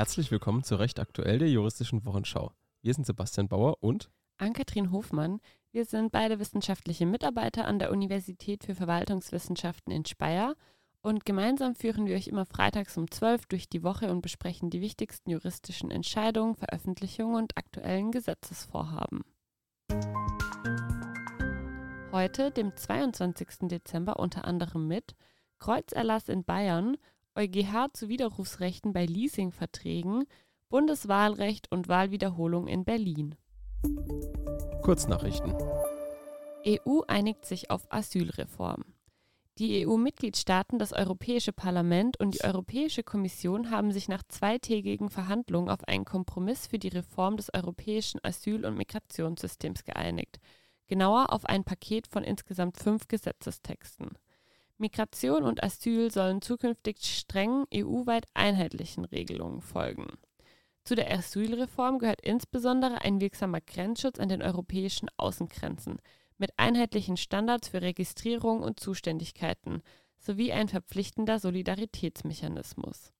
Herzlich willkommen zu Recht aktuell der juristischen Wochenschau. Wir sind Sebastian Bauer und Ann-Kathrin Hofmann. Wir sind beide wissenschaftliche Mitarbeiter an der Universität für Verwaltungswissenschaften in Speyer und gemeinsam führen wir euch immer freitags um 12 durch die Woche und besprechen die wichtigsten juristischen Entscheidungen, Veröffentlichungen und aktuellen Gesetzesvorhaben. Heute, dem 22. Dezember, unter anderem mit Kreuzerlass in Bayern, EuGH zu Widerrufsrechten bei Leasingverträgen, Bundeswahlrecht und Wahlwiederholung in Berlin. Kurznachrichten. EU einigt sich auf Asylreform. Die EU-Mitgliedstaaten, das Europäische Parlament und die Europäische Kommission haben sich nach zweitägigen Verhandlungen auf einen Kompromiss für die Reform des europäischen Asyl- und Migrationssystems geeinigt, genauer auf ein Paket von insgesamt fünf Gesetzestexten. Migration und Asyl sollen zukünftig strengen EU-weit einheitlichen Regelungen folgen. Zu der Asylreform gehört insbesondere ein wirksamer Grenzschutz an den europäischen Außengrenzen mit einheitlichen Standards für Registrierung und Zuständigkeiten sowie ein verpflichtender Solidaritätsmechanismus.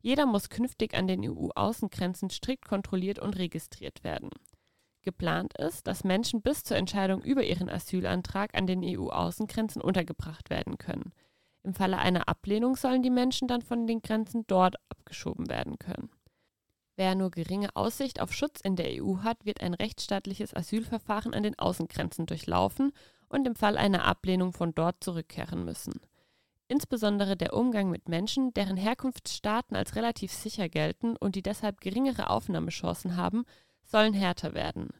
Jeder muss künftig an den EU-Außengrenzen strikt kontrolliert und registriert werden. Geplant ist, dass Menschen bis zur Entscheidung über ihren Asylantrag an den EU-Außengrenzen untergebracht werden können. Im Falle einer Ablehnung sollen die Menschen dann von den Grenzen dort abgeschoben werden können. Wer nur geringe Aussicht auf Schutz in der EU hat, wird ein rechtsstaatliches Asylverfahren an den Außengrenzen durchlaufen und im Fall einer Ablehnung von dort zurückkehren müssen. Insbesondere der Umgang mit Menschen, deren Herkunftsstaaten als relativ sicher gelten und die deshalb geringere Aufnahmechancen haben, sollen härter werden.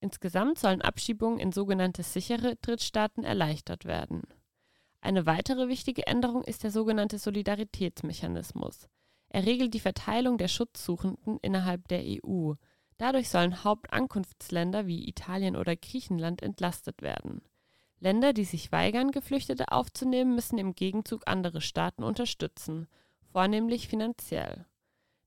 Insgesamt sollen Abschiebungen in sogenannte sichere Drittstaaten erleichtert werden. Eine weitere wichtige Änderung ist der sogenannte Solidaritätsmechanismus. Er regelt die Verteilung der Schutzsuchenden innerhalb der EU. Dadurch sollen Hauptankunftsländer wie Italien oder Griechenland entlastet werden. Länder, die sich weigern, Geflüchtete aufzunehmen, müssen im Gegenzug andere Staaten unterstützen, vornehmlich finanziell.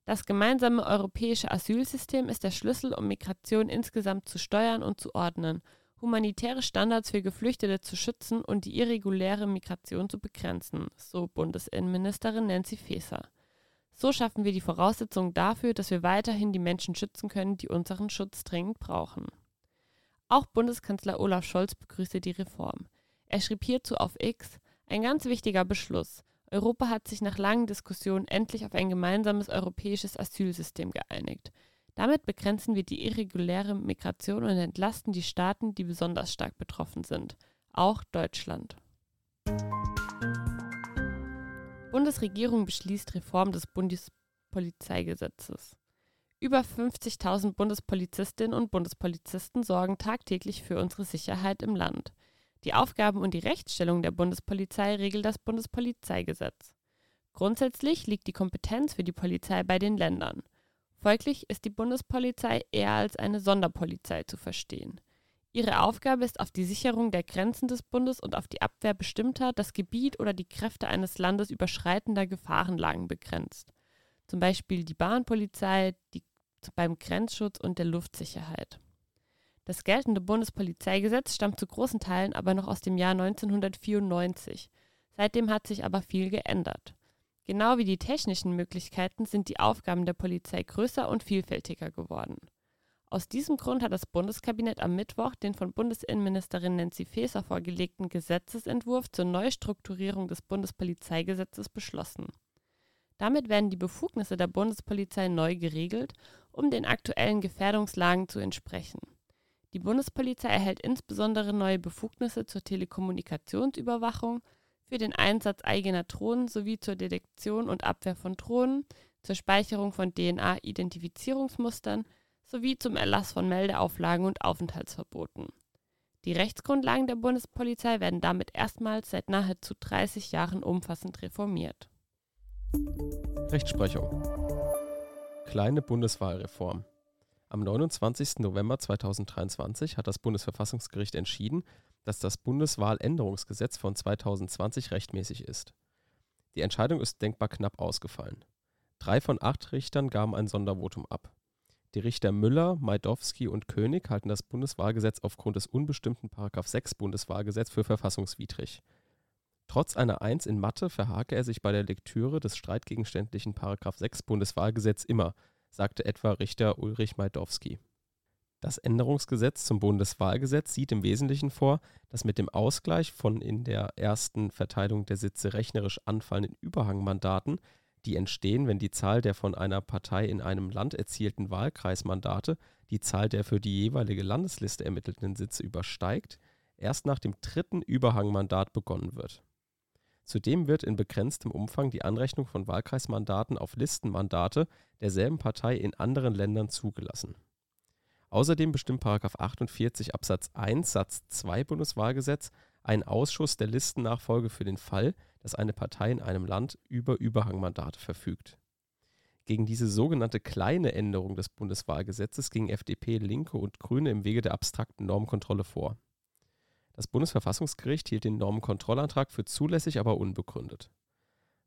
Das gemeinsame europäische Asylsystem ist der Schlüssel, um Migration insgesamt zu steuern und zu ordnen, humanitäre Standards für Geflüchtete zu schützen und die irreguläre Migration zu begrenzen, so Bundesinnenministerin Nancy Faeser. So schaffen wir die Voraussetzungen dafür, dass wir weiterhin die Menschen schützen können, die unseren Schutz dringend brauchen. Auch Bundeskanzler Olaf Scholz begrüßte die Reform. Er schrieb hierzu auf X, ein ganz wichtiger Beschluss. Europa hat sich nach langen Diskussionen endlich auf ein gemeinsames europäisches Asylsystem geeinigt. Damit begrenzen wir die irreguläre Migration und entlasten die Staaten, die besonders stark betroffen sind, auch Deutschland. Bundesregierung beschließt Reform des Bundespolizeigesetzes. Über 50.000 Bundespolizistinnen und Bundespolizisten sorgen tagtäglich für unsere Sicherheit im Land. Die Aufgaben und die Rechtsstellung der Bundespolizei regelt das Bundespolizeigesetz. Grundsätzlich liegt die Kompetenz für die Polizei bei den Ländern. Folglich ist die Bundespolizei eher als eine Sonderpolizei zu verstehen. Ihre Aufgabe ist auf die Sicherung der Grenzen des Bundes und auf die Abwehr bestimmter, das Gebiet oder die Kräfte eines Landes überschreitender Gefahrenlagen begrenzt. Zum Beispiel die Bahnpolizei, die beim Grenzschutz und der Luftsicherheit. Das geltende Bundespolizeigesetz stammt zu großen Teilen aber noch aus dem Jahr 1994. Seitdem hat sich aber viel geändert. Genau wie die technischen Möglichkeiten sind die Aufgaben der Polizei größer und vielfältiger geworden. Aus diesem Grund hat das Bundeskabinett am Mittwoch den von Bundesinnenministerin Nancy Faeser vorgelegten Gesetzesentwurf zur Neustrukturierung des Bundespolizeigesetzes beschlossen. Damit werden die Befugnisse der Bundespolizei neu geregelt, um den aktuellen Gefährdungslagen zu entsprechen. Die Bundespolizei erhält insbesondere neue Befugnisse zur Telekommunikationsüberwachung, für den Einsatz eigener Drohnen sowie zur Detektion und Abwehr von Drohnen, zur Speicherung von DNA-Identifizierungsmustern sowie zum Erlass von Meldeauflagen und Aufenthaltsverboten. Die Rechtsgrundlagen der Bundespolizei werden damit erstmals seit nahezu 30 Jahren umfassend reformiert. Rechtsprechung. Kleine Bundeswahlreform. Am 29. November 2023 hat das Bundesverfassungsgericht entschieden, dass das Bundeswahländerungsgesetz von 2020 rechtmäßig ist. Die Entscheidung ist denkbar knapp ausgefallen. Drei von acht Richtern gaben ein Sondervotum ab. Die Richter Müller, Majdowski und König halten das Bundeswahlgesetz aufgrund des unbestimmten § 6 Bundeswahlgesetz für verfassungswidrig. Trotz einer Eins in Mathe verhake er sich bei der Lektüre des streitgegenständlichen § 6 Bundeswahlgesetz immer, sagte etwa Richter Ulrich Majdowski. Das Änderungsgesetz zum Bundeswahlgesetz sieht im Wesentlichen vor, dass mit dem Ausgleich von in der ersten Verteilung der Sitze rechnerisch anfallenden Überhangmandaten, die entstehen, wenn die Zahl der von einer Partei in einem Land erzielten Wahlkreismandate die Zahl der für die jeweilige Landesliste ermittelten Sitze übersteigt, erst nach dem dritten Überhangmandat begonnen wird Zudem wird in begrenztem Umfang die Anrechnung von Wahlkreismandaten auf Listenmandate derselben Partei in anderen Ländern zugelassen. Außerdem bestimmt § 48 Absatz 1 Satz 2 Bundeswahlgesetz einen Ausschuss der Listennachfolge für den Fall, dass eine Partei in einem Land über Überhangmandate verfügt. Gegen diese sogenannte kleine Änderung des Bundeswahlgesetzes gingen FDP, Linke und Grüne im Wege der abstrakten Normkontrolle vor das Bundesverfassungsgericht hielt den Normenkontrollantrag für zulässig, aber unbegründet.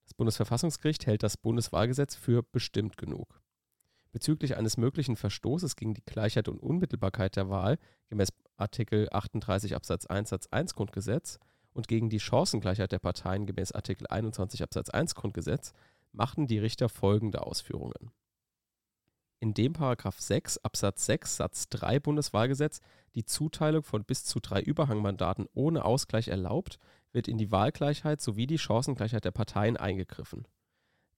Das Bundesverfassungsgericht hält das Bundeswahlgesetz für bestimmt genug. Bezüglich eines möglichen Verstoßes gegen die Gleichheit und Unmittelbarkeit der Wahl gemäß Artikel 38 Absatz 1 Satz 1 Grundgesetz und gegen die Chancengleichheit der Parteien gemäß Artikel 21 Absatz 1 Grundgesetz machten die Richter folgende Ausführungen in dem § 6 Absatz 6 Satz 3 Bundeswahlgesetz die Zuteilung von bis zu drei Überhangmandaten ohne Ausgleich erlaubt, wird in die Wahlgleichheit sowie die Chancengleichheit der Parteien eingegriffen.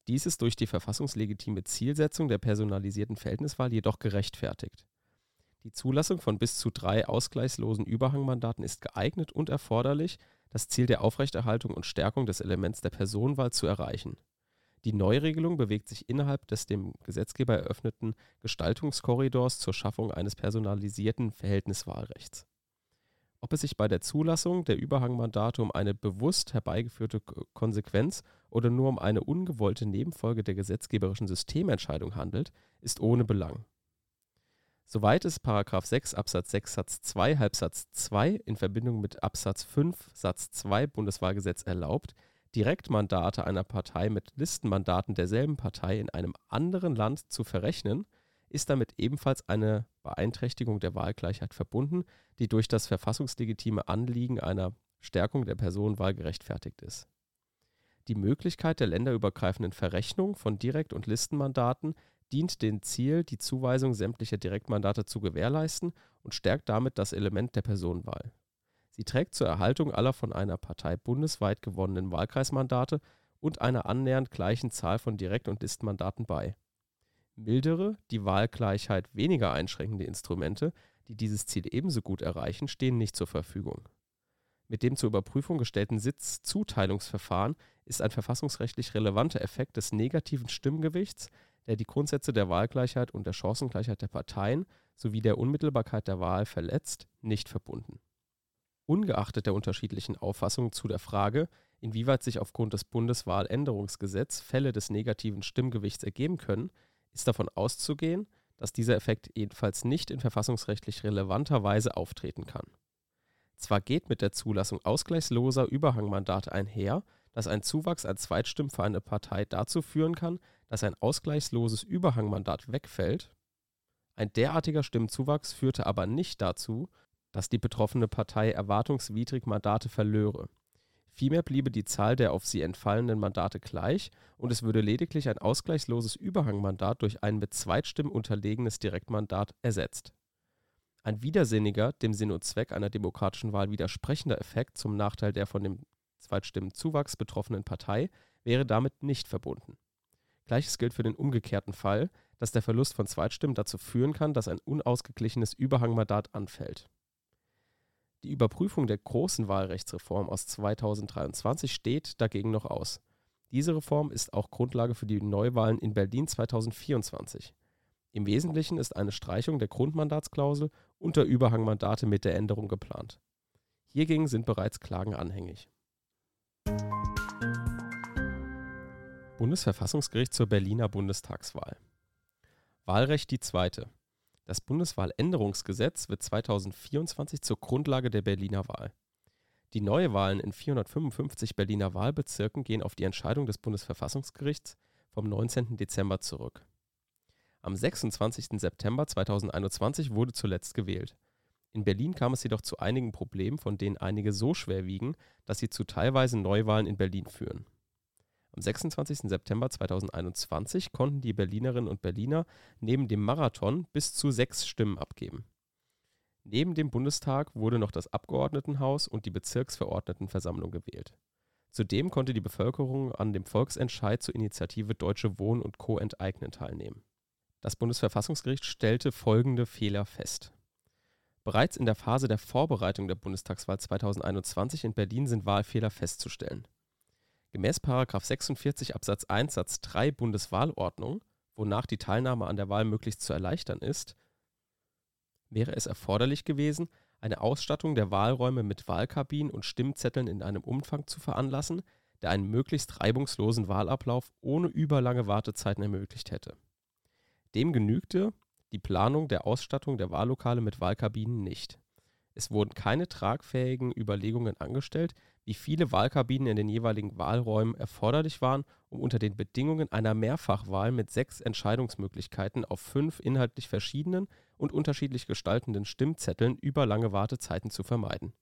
Dies ist durch die verfassungslegitime Zielsetzung der personalisierten Verhältniswahl jedoch gerechtfertigt. Die Zulassung von bis zu drei ausgleichslosen Überhangmandaten ist geeignet und erforderlich, das Ziel der Aufrechterhaltung und Stärkung des Elements der Personenwahl zu erreichen die Neuregelung bewegt sich innerhalb des dem Gesetzgeber eröffneten Gestaltungskorridors zur Schaffung eines personalisierten Verhältniswahlrechts. Ob es sich bei der Zulassung der Überhangmandate um eine bewusst herbeigeführte Konsequenz oder nur um eine ungewollte Nebenfolge der gesetzgeberischen Systementscheidung handelt, ist ohne Belang. Soweit es § 6 Absatz 6 Satz 2 Halbsatz 2 in Verbindung mit Absatz 5 Satz 2 Bundeswahlgesetz erlaubt, Direktmandate einer Partei mit Listenmandaten derselben Partei in einem anderen Land zu verrechnen, ist damit ebenfalls eine Beeinträchtigung der Wahlgleichheit verbunden, die durch das verfassungslegitime Anliegen einer Stärkung der Personenwahl gerechtfertigt ist. Die Möglichkeit der länderübergreifenden Verrechnung von Direkt- und Listenmandaten dient dem Ziel, die Zuweisung sämtlicher Direktmandate zu gewährleisten und stärkt damit das Element der Personenwahl Sie trägt zur Erhaltung aller von einer Partei bundesweit gewonnenen Wahlkreismandate und einer annähernd gleichen Zahl von Direkt und Listenmandaten bei. Mildere, die Wahlgleichheit weniger einschränkende Instrumente, die dieses Ziel ebenso gut erreichen, stehen nicht zur Verfügung. Mit dem zur Überprüfung gestellten Sitzzuteilungsverfahren ist ein verfassungsrechtlich relevanter Effekt des negativen Stimmgewichts, der die Grundsätze der Wahlgleichheit und der Chancengleichheit der Parteien sowie der Unmittelbarkeit der Wahl verletzt, nicht verbunden Ungeachtet der unterschiedlichen Auffassungen zu der Frage, inwieweit sich aufgrund des Bundeswahländerungsgesetz Fälle des negativen Stimmgewichts ergeben können, ist davon auszugehen, dass dieser Effekt jedenfalls nicht in verfassungsrechtlich relevanter Weise auftreten kann. Zwar geht mit der Zulassung ausgleichsloser Überhangmandate einher, dass ein Zuwachs an Zweitstimmen für eine Partei dazu führen kann, dass ein ausgleichsloses Überhangmandat wegfällt, ein derartiger Stimmenzuwachs führte aber nicht dazu, dass die betroffene Partei erwartungswidrig Mandate verlöre. Vielmehr bliebe die Zahl der auf sie entfallenden Mandate gleich und es würde lediglich ein ausgleichsloses Überhangmandat durch ein mit Zweitstimmen unterlegenes Direktmandat ersetzt. Ein widersinniger, dem Sinn und Zweck einer demokratischen Wahl widersprechender Effekt zum Nachteil der von dem Zweitstimmenzuwachs betroffenen Partei wäre damit nicht verbunden. Gleiches gilt für den umgekehrten Fall, dass der Verlust von Zweitstimmen dazu führen kann, dass ein unausgeglichenes Überhangmandat anfällt die Überprüfung der großen Wahlrechtsreform aus 2023 steht dagegen noch aus. Diese Reform ist auch Grundlage für die Neuwahlen in Berlin 2024. Im Wesentlichen ist eine Streichung der Grundmandatsklausel und der Überhangmandate mit der Änderung geplant. Hiergegen sind bereits Klagen anhängig. Bundesverfassungsgericht zur Berliner Bundestagswahl. Wahlrecht die zweite. Das Bundeswahländerungsgesetz wird 2024 zur Grundlage der Berliner Wahl. Die Neuwahlen in 455 Berliner Wahlbezirken gehen auf die Entscheidung des Bundesverfassungsgerichts vom 19. Dezember zurück. Am 26. September 2021 wurde zuletzt gewählt. In Berlin kam es jedoch zu einigen Problemen, von denen einige so schwer wiegen, dass sie zu teilweise Neuwahlen in Berlin führen. Am 26. September 2021 konnten die Berlinerinnen und Berliner neben dem Marathon bis zu sechs Stimmen abgeben. Neben dem Bundestag wurde noch das Abgeordnetenhaus und die Bezirksverordnetenversammlung gewählt. Zudem konnte die Bevölkerung an dem Volksentscheid zur Initiative Deutsche Wohnen und Co. enteignen teilnehmen. Das Bundesverfassungsgericht stellte folgende Fehler fest. Bereits in der Phase der Vorbereitung der Bundestagswahl 2021 in Berlin sind Wahlfehler festzustellen. Gemäß 46 Absatz 1 Satz 3 Bundeswahlordnung, wonach die Teilnahme an der Wahl möglichst zu erleichtern ist, wäre es erforderlich gewesen, eine Ausstattung der Wahlräume mit Wahlkabinen und Stimmzetteln in einem Umfang zu veranlassen, der einen möglichst reibungslosen Wahlablauf ohne überlange Wartezeiten ermöglicht hätte. Dem genügte die Planung der Ausstattung der Wahllokale mit Wahlkabinen nicht. Es wurden keine tragfähigen Überlegungen angestellt, wie viele Wahlkabinen in den jeweiligen Wahlräumen erforderlich waren, um unter den Bedingungen einer Mehrfachwahl mit sechs Entscheidungsmöglichkeiten auf fünf inhaltlich verschiedenen und unterschiedlich gestaltenden Stimmzetteln überlange Wartezeiten zu vermeiden.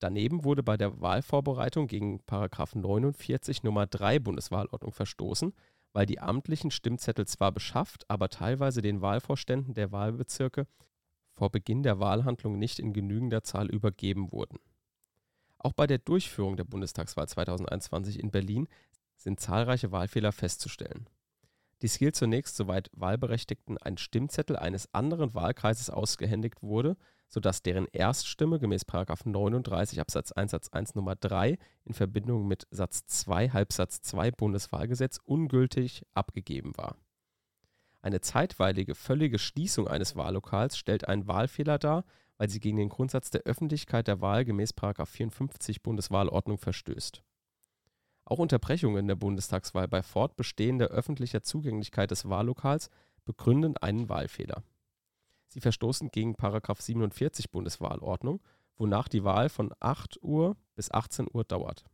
Daneben wurde bei der Wahlvorbereitung gegen § 49 Nummer 3 Bundeswahlordnung verstoßen, weil die amtlichen Stimmzettel zwar beschafft, aber teilweise den Wahlvorständen der Wahlbezirke vor Beginn der Wahlhandlung nicht in genügender Zahl übergeben wurden. Auch bei der Durchführung der Bundestagswahl 2021 in Berlin sind zahlreiche Wahlfehler festzustellen. Dies gilt zunächst, soweit Wahlberechtigten ein Stimmzettel eines anderen Wahlkreises ausgehändigt wurde, sodass deren Erststimme gemäß 39 Absatz 1 Satz 1 Nummer 3 in Verbindung mit Satz 2 Halbsatz 2 Bundeswahlgesetz ungültig abgegeben war. Eine zeitweilige völlige Schließung eines Wahllokals stellt einen Wahlfehler dar, weil sie gegen den Grundsatz der Öffentlichkeit der Wahl gemäß 54 Bundeswahlordnung verstößt. Auch Unterbrechungen der Bundestagswahl bei fortbestehender öffentlicher Zugänglichkeit des Wahllokals begründen einen Wahlfehler. Sie verstoßen gegen 47 Bundeswahlordnung, wonach die Wahl von 8 Uhr bis 18 Uhr dauert.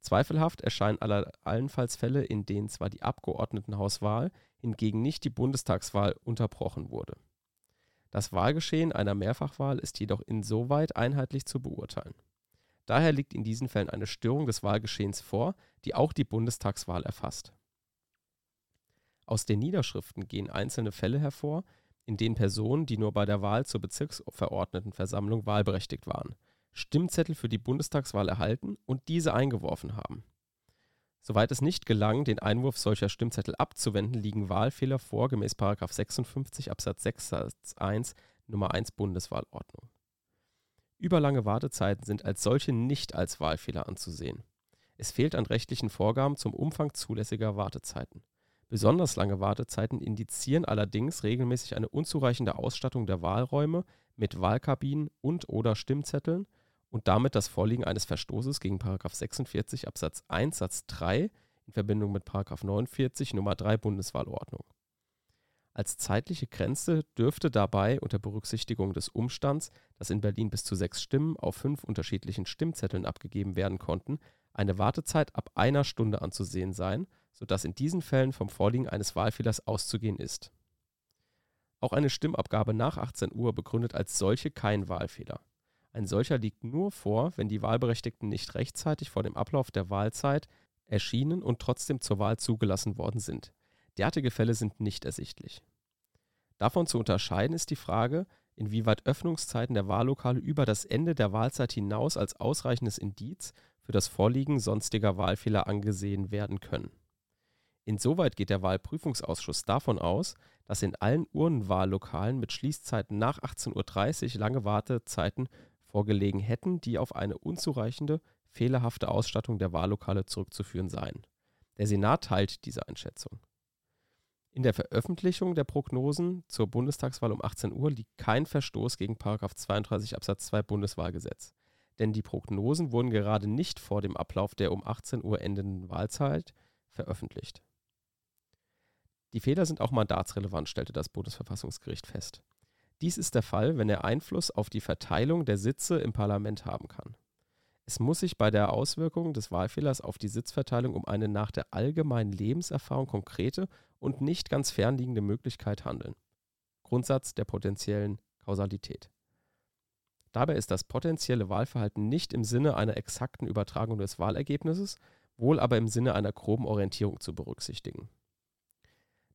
Zweifelhaft erscheinen aller, allenfalls Fälle, in denen zwar die Abgeordnetenhauswahl, hingegen nicht die Bundestagswahl unterbrochen wurde. Das Wahlgeschehen einer Mehrfachwahl ist jedoch insoweit einheitlich zu beurteilen. Daher liegt in diesen Fällen eine Störung des Wahlgeschehens vor, die auch die Bundestagswahl erfasst. Aus den Niederschriften gehen einzelne Fälle hervor, in denen Personen, die nur bei der Wahl zur Bezirksverordnetenversammlung wahlberechtigt waren, Stimmzettel für die Bundestagswahl erhalten und diese eingeworfen haben. Soweit es nicht gelang, den Einwurf solcher Stimmzettel abzuwenden, liegen Wahlfehler vor gemäß 56 Absatz 6 Satz 1 Nummer 1 Bundeswahlordnung. Überlange Wartezeiten sind als solche nicht als Wahlfehler anzusehen. Es fehlt an rechtlichen Vorgaben zum Umfang zulässiger Wartezeiten. Besonders lange Wartezeiten indizieren allerdings regelmäßig eine unzureichende Ausstattung der Wahlräume mit Wahlkabinen und/oder Stimmzetteln und damit das Vorliegen eines Verstoßes gegen 46 Absatz 1 Satz 3 in Verbindung mit 49 Nummer 3 Bundeswahlordnung. Als zeitliche Grenze dürfte dabei unter Berücksichtigung des Umstands, dass in Berlin bis zu sechs Stimmen auf fünf unterschiedlichen Stimmzetteln abgegeben werden konnten, eine Wartezeit ab einer Stunde anzusehen sein, sodass in diesen Fällen vom Vorliegen eines Wahlfehlers auszugehen ist. Auch eine Stimmabgabe nach 18 Uhr begründet als solche keinen Wahlfehler. Ein solcher liegt nur vor, wenn die Wahlberechtigten nicht rechtzeitig vor dem Ablauf der Wahlzeit erschienen und trotzdem zur Wahl zugelassen worden sind. Derartige Fälle sind nicht ersichtlich. Davon zu unterscheiden ist die Frage, inwieweit Öffnungszeiten der Wahllokale über das Ende der Wahlzeit hinaus als ausreichendes Indiz für das Vorliegen sonstiger Wahlfehler angesehen werden können. Insoweit geht der Wahlprüfungsausschuss davon aus, dass in allen Urnenwahllokalen mit Schließzeiten nach 18.30 Uhr lange Wartezeiten vorgelegen hätten, die auf eine unzureichende, fehlerhafte Ausstattung der Wahllokale zurückzuführen seien. Der Senat teilt diese Einschätzung. In der Veröffentlichung der Prognosen zur Bundestagswahl um 18 Uhr liegt kein Verstoß gegen 32 Absatz 2 Bundeswahlgesetz. Denn die Prognosen wurden gerade nicht vor dem Ablauf der um 18 Uhr endenden Wahlzeit veröffentlicht. Die Fehler sind auch mandatsrelevant, stellte das Bundesverfassungsgericht fest. Dies ist der Fall, wenn er Einfluss auf die Verteilung der Sitze im Parlament haben kann. Es muss sich bei der Auswirkung des Wahlfehlers auf die Sitzverteilung um eine nach der allgemeinen Lebenserfahrung konkrete und nicht ganz fernliegende Möglichkeit handeln. Grundsatz der potenziellen Kausalität. Dabei ist das potenzielle Wahlverhalten nicht im Sinne einer exakten Übertragung des Wahlergebnisses, wohl aber im Sinne einer groben Orientierung zu berücksichtigen.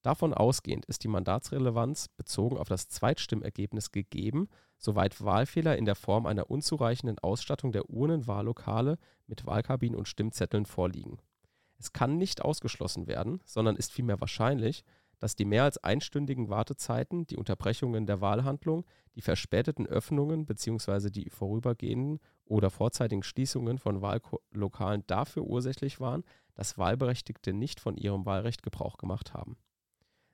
Davon ausgehend ist die Mandatsrelevanz bezogen auf das Zweitstimmergebnis gegeben, soweit Wahlfehler in der Form einer unzureichenden Ausstattung der Urnenwahllokale mit Wahlkabinen und Stimmzetteln vorliegen. Es kann nicht ausgeschlossen werden, sondern ist vielmehr wahrscheinlich, dass die mehr als einstündigen Wartezeiten, die Unterbrechungen der Wahlhandlung, die verspäteten Öffnungen bzw. die vorübergehenden oder vorzeitigen Schließungen von Wahllokalen dafür ursächlich waren, dass Wahlberechtigte nicht von ihrem Wahlrecht Gebrauch gemacht haben.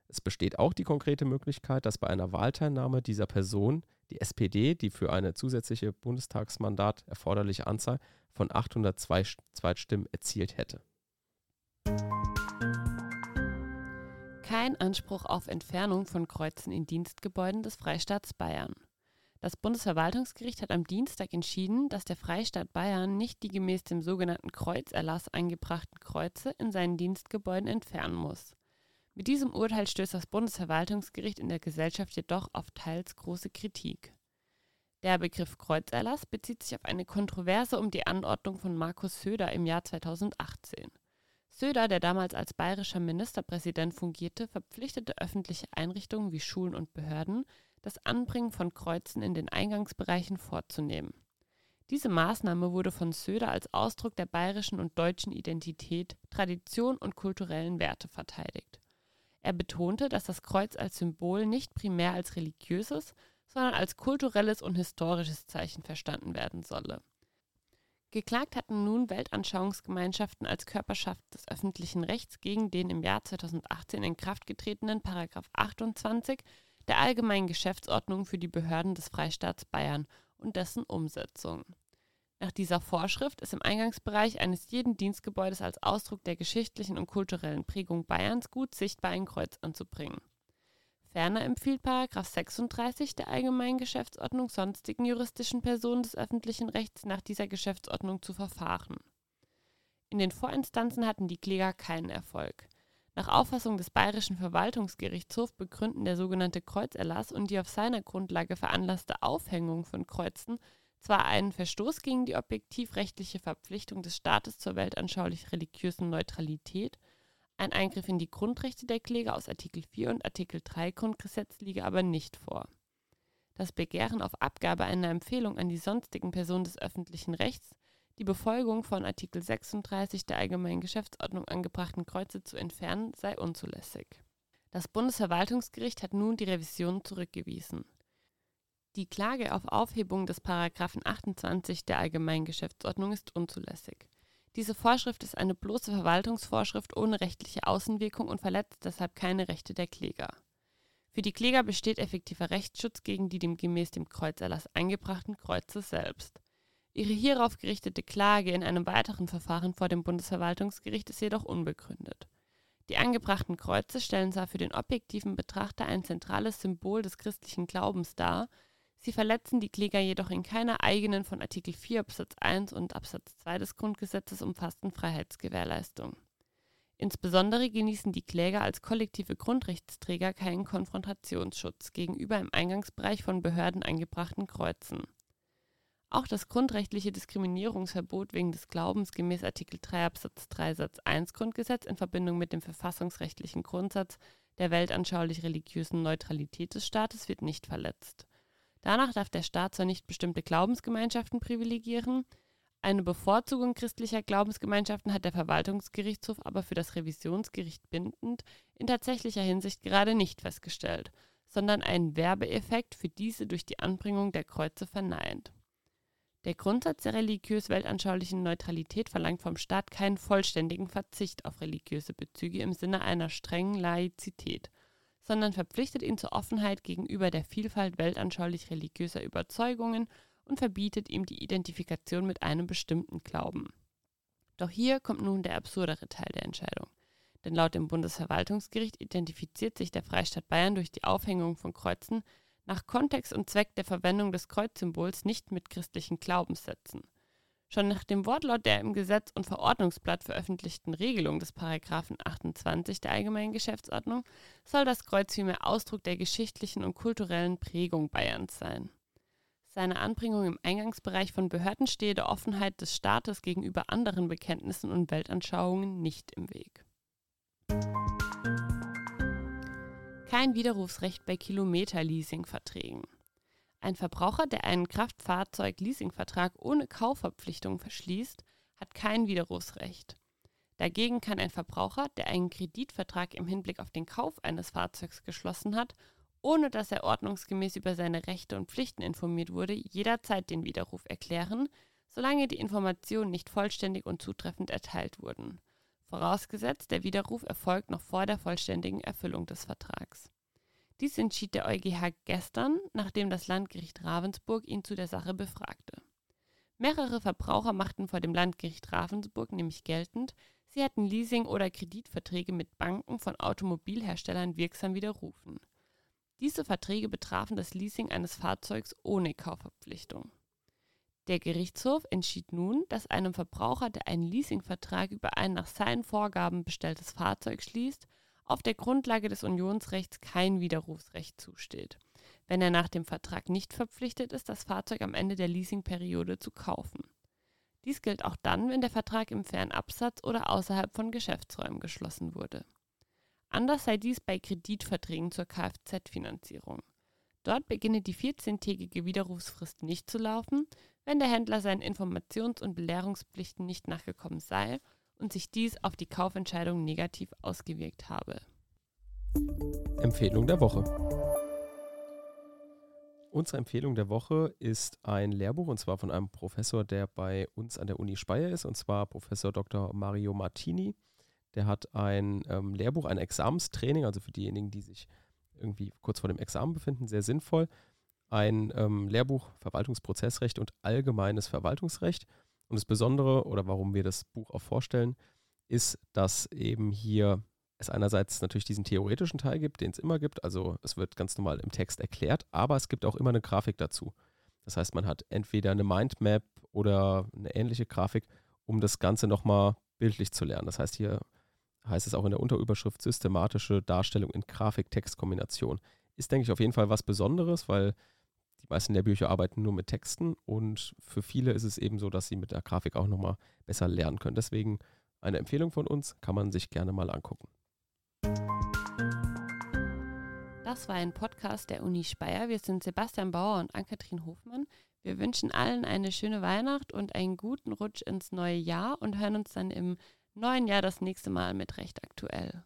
Es besteht auch die konkrete Möglichkeit, dass bei einer Wahlteilnahme dieser Person die SPD die für eine zusätzliche Bundestagsmandat erforderliche Anzahl von 802 Zweitstimmen erzielt hätte. Kein Anspruch auf Entfernung von Kreuzen in Dienstgebäuden des Freistaats Bayern. Das Bundesverwaltungsgericht hat am Dienstag entschieden, dass der Freistaat Bayern nicht die gemäß dem sogenannten Kreuzerlass eingebrachten Kreuze in seinen Dienstgebäuden entfernen muss. Mit diesem Urteil stößt das Bundesverwaltungsgericht in der Gesellschaft jedoch auf teils große Kritik. Der Begriff Kreuzerlass bezieht sich auf eine Kontroverse um die Anordnung von Markus Söder im Jahr 2018. Söder, der damals als bayerischer Ministerpräsident fungierte, verpflichtete öffentliche Einrichtungen wie Schulen und Behörden, das Anbringen von Kreuzen in den Eingangsbereichen vorzunehmen. Diese Maßnahme wurde von Söder als Ausdruck der bayerischen und deutschen Identität, Tradition und kulturellen Werte verteidigt. Er betonte, dass das Kreuz als Symbol nicht primär als religiöses, sondern als kulturelles und historisches Zeichen verstanden werden solle. Geklagt hatten nun Weltanschauungsgemeinschaften als Körperschaft des öffentlichen Rechts gegen den im Jahr 2018 in Kraft getretenen Paragraph 28 der Allgemeinen Geschäftsordnung für die Behörden des Freistaats Bayern und dessen Umsetzung. Nach dieser Vorschrift ist im Eingangsbereich eines jeden Dienstgebäudes als Ausdruck der geschichtlichen und kulturellen Prägung Bayerns gut sichtbar ein Kreuz anzubringen. Ferner empfiehlt 36 der Allgemeinen Geschäftsordnung sonstigen juristischen Personen des öffentlichen Rechts nach dieser Geschäftsordnung zu verfahren. In den Vorinstanzen hatten die Kläger keinen Erfolg. Nach Auffassung des Bayerischen Verwaltungsgerichtshofs begründen der sogenannte Kreuzerlass und die auf seiner Grundlage veranlasste Aufhängung von Kreuzen zwar einen Verstoß gegen die objektivrechtliche Verpflichtung des Staates zur weltanschaulich-religiösen Neutralität, ein Eingriff in die Grundrechte der Kläger aus Artikel 4 und Artikel 3 Grundgesetz liege aber nicht vor. Das Begehren auf Abgabe einer Empfehlung an die sonstigen Personen des öffentlichen Rechts, die Befolgung von Artikel 36 der Allgemeinen Geschäftsordnung angebrachten Kreuze zu entfernen, sei unzulässig. Das Bundesverwaltungsgericht hat nun die Revision zurückgewiesen. Die Klage auf Aufhebung des Paragraphen 28 der Allgemeinen Geschäftsordnung ist unzulässig. Diese Vorschrift ist eine bloße Verwaltungsvorschrift ohne rechtliche Außenwirkung und verletzt deshalb keine Rechte der Kläger. Für die Kläger besteht effektiver Rechtsschutz gegen die dem gemäß dem Kreuzerlass eingebrachten Kreuze selbst. Ihre hierauf gerichtete Klage in einem weiteren Verfahren vor dem Bundesverwaltungsgericht ist jedoch unbegründet. Die angebrachten Kreuze stellen zwar für den objektiven Betrachter ein zentrales Symbol des christlichen Glaubens dar, Sie verletzen die Kläger jedoch in keiner eigenen von Artikel 4 Absatz 1 und Absatz 2 des Grundgesetzes umfassten Freiheitsgewährleistung. Insbesondere genießen die Kläger als kollektive Grundrechtsträger keinen Konfrontationsschutz gegenüber im Eingangsbereich von Behörden angebrachten Kreuzen. Auch das grundrechtliche Diskriminierungsverbot wegen des Glaubens gemäß Artikel 3 Absatz 3 Satz 1 Grundgesetz in Verbindung mit dem verfassungsrechtlichen Grundsatz der weltanschaulich-religiösen Neutralität des Staates wird nicht verletzt. Danach darf der Staat zwar nicht bestimmte Glaubensgemeinschaften privilegieren, eine Bevorzugung christlicher Glaubensgemeinschaften hat der Verwaltungsgerichtshof aber für das Revisionsgericht bindend in tatsächlicher Hinsicht gerade nicht festgestellt, sondern einen Werbeeffekt für diese durch die Anbringung der Kreuze verneint. Der Grundsatz der religiös-weltanschaulichen Neutralität verlangt vom Staat keinen vollständigen Verzicht auf religiöse Bezüge im Sinne einer strengen Laizität, sondern verpflichtet ihn zur Offenheit gegenüber der Vielfalt weltanschaulich religiöser Überzeugungen und verbietet ihm die Identifikation mit einem bestimmten Glauben. Doch hier kommt nun der absurdere Teil der Entscheidung. Denn laut dem Bundesverwaltungsgericht identifiziert sich der Freistaat Bayern durch die Aufhängung von Kreuzen nach Kontext und Zweck der Verwendung des Kreuzsymbols nicht mit christlichen Glaubenssätzen. Schon nach dem Wortlaut der im Gesetz und Verordnungsblatt veröffentlichten Regelung des Paragraphen 28 der Allgemeinen Geschäftsordnung soll das Kreuz vielmehr Ausdruck der geschichtlichen und kulturellen Prägung Bayerns sein. Seine Anbringung im Eingangsbereich von Behörden stehe der Offenheit des Staates gegenüber anderen Bekenntnissen und Weltanschauungen nicht im Weg. Kein Widerrufsrecht bei Kilometer-Leasing-Verträgen. Ein Verbraucher, der einen Kraftfahrzeug-Leasingvertrag ohne Kaufverpflichtung verschließt, hat kein Widerrufsrecht. Dagegen kann ein Verbraucher, der einen Kreditvertrag im Hinblick auf den Kauf eines Fahrzeugs geschlossen hat, ohne dass er ordnungsgemäß über seine Rechte und Pflichten informiert wurde, jederzeit den Widerruf erklären, solange die Informationen nicht vollständig und zutreffend erteilt wurden. Vorausgesetzt, der Widerruf erfolgt noch vor der vollständigen Erfüllung des Vertrags. Dies entschied der EuGH gestern, nachdem das Landgericht Ravensburg ihn zu der Sache befragte. Mehrere Verbraucher machten vor dem Landgericht Ravensburg nämlich geltend, sie hätten Leasing- oder Kreditverträge mit Banken von Automobilherstellern wirksam widerrufen. Diese Verträge betrafen das Leasing eines Fahrzeugs ohne Kaufverpflichtung. Der Gerichtshof entschied nun, dass einem Verbraucher, der einen Leasingvertrag über ein nach seinen Vorgaben bestelltes Fahrzeug schließt, auf der Grundlage des Unionsrechts kein Widerrufsrecht zusteht, wenn er nach dem Vertrag nicht verpflichtet ist, das Fahrzeug am Ende der Leasingperiode zu kaufen. Dies gilt auch dann, wenn der Vertrag im Fernabsatz oder außerhalb von Geschäftsräumen geschlossen wurde. Anders sei dies bei Kreditverträgen zur Kfz-Finanzierung. Dort beginne die 14-tägige Widerrufsfrist nicht zu laufen, wenn der Händler seinen Informations- und Belehrungspflichten nicht nachgekommen sei und sich dies auf die Kaufentscheidung negativ ausgewirkt habe. Empfehlung der Woche. Unsere Empfehlung der Woche ist ein Lehrbuch und zwar von einem Professor, der bei uns an der Uni Speyer ist, und zwar Professor Dr. Mario Martini. Der hat ein ähm, Lehrbuch, ein Examenstraining, also für diejenigen, die sich irgendwie kurz vor dem Examen befinden, sehr sinnvoll. Ein ähm, Lehrbuch Verwaltungsprozessrecht und allgemeines Verwaltungsrecht. Und das Besondere oder warum wir das Buch auch vorstellen, ist, dass eben hier es einerseits natürlich diesen theoretischen Teil gibt, den es immer gibt. Also es wird ganz normal im Text erklärt, aber es gibt auch immer eine Grafik dazu. Das heißt, man hat entweder eine Mindmap oder eine ähnliche Grafik, um das Ganze nochmal bildlich zu lernen. Das heißt, hier heißt es auch in der Unterüberschrift systematische Darstellung in Grafik-Text-Kombination. Ist, denke ich, auf jeden Fall was Besonderes, weil die meisten Lehrbücher arbeiten nur mit Texten und für viele ist es eben so, dass sie mit der Grafik auch nochmal besser lernen können. Deswegen eine Empfehlung von uns, kann man sich gerne mal angucken. Das war ein Podcast der Uni Speyer. Wir sind Sebastian Bauer und Ann-Kathrin Hofmann. Wir wünschen allen eine schöne Weihnacht und einen guten Rutsch ins neue Jahr und hören uns dann im neuen Jahr das nächste Mal mit Recht aktuell.